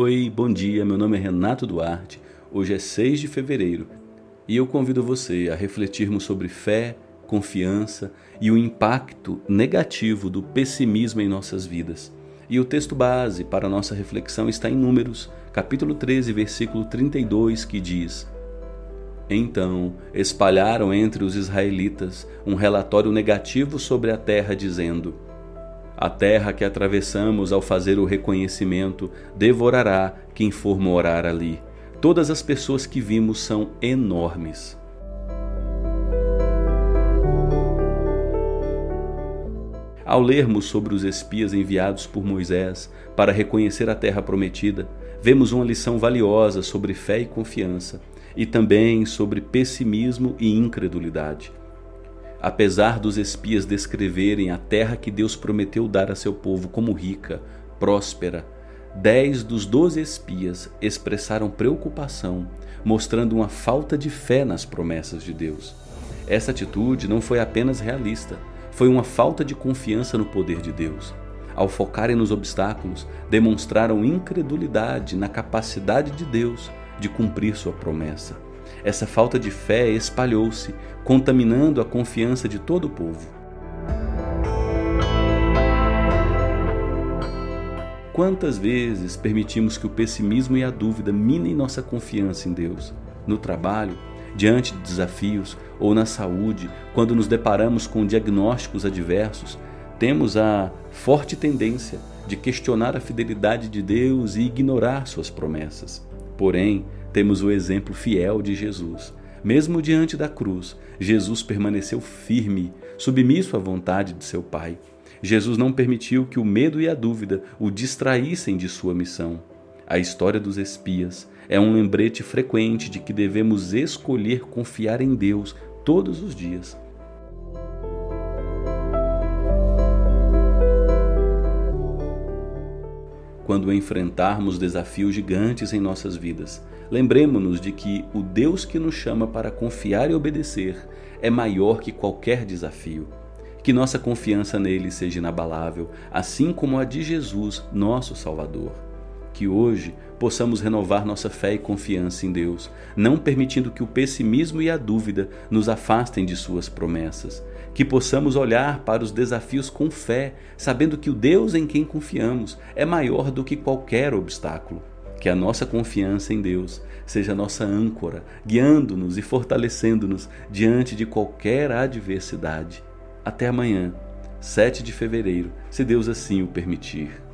Oi, bom dia. Meu nome é Renato Duarte. Hoje é 6 de fevereiro e eu convido você a refletirmos sobre fé, confiança e o impacto negativo do pessimismo em nossas vidas. E o texto base para nossa reflexão está em Números, capítulo 13, versículo 32, que diz: Então espalharam entre os israelitas um relatório negativo sobre a terra, dizendo: a terra que atravessamos ao fazer o reconhecimento devorará quem for morar ali. Todas as pessoas que vimos são enormes. Ao lermos sobre os espias enviados por Moisés para reconhecer a terra prometida, vemos uma lição valiosa sobre fé e confiança, e também sobre pessimismo e incredulidade. Apesar dos espias descreverem a terra que Deus prometeu dar a seu povo como rica, próspera, dez dos doze espias expressaram preocupação, mostrando uma falta de fé nas promessas de Deus. Essa atitude não foi apenas realista, foi uma falta de confiança no poder de Deus. Ao focarem nos obstáculos, demonstraram incredulidade na capacidade de Deus de cumprir sua promessa. Essa falta de fé espalhou-se, contaminando a confiança de todo o povo. Quantas vezes permitimos que o pessimismo e a dúvida minem nossa confiança em Deus? No trabalho, diante de desafios, ou na saúde, quando nos deparamos com diagnósticos adversos, temos a forte tendência de questionar a fidelidade de Deus e ignorar suas promessas. Porém, temos o exemplo fiel de Jesus. Mesmo diante da cruz, Jesus permaneceu firme, submisso à vontade de seu Pai. Jesus não permitiu que o medo e a dúvida o distraíssem de sua missão. A história dos espias é um lembrete frequente de que devemos escolher confiar em Deus todos os dias. Quando enfrentarmos desafios gigantes em nossas vidas, Lembremos-nos de que o Deus que nos chama para confiar e obedecer é maior que qualquer desafio. Que nossa confiança nele seja inabalável, assim como a de Jesus, nosso Salvador. Que hoje possamos renovar nossa fé e confiança em Deus, não permitindo que o pessimismo e a dúvida nos afastem de Suas promessas. Que possamos olhar para os desafios com fé, sabendo que o Deus em quem confiamos é maior do que qualquer obstáculo. Que a nossa confiança em Deus seja nossa âncora, guiando-nos e fortalecendo-nos diante de qualquer adversidade. Até amanhã, 7 de fevereiro, se Deus assim o permitir.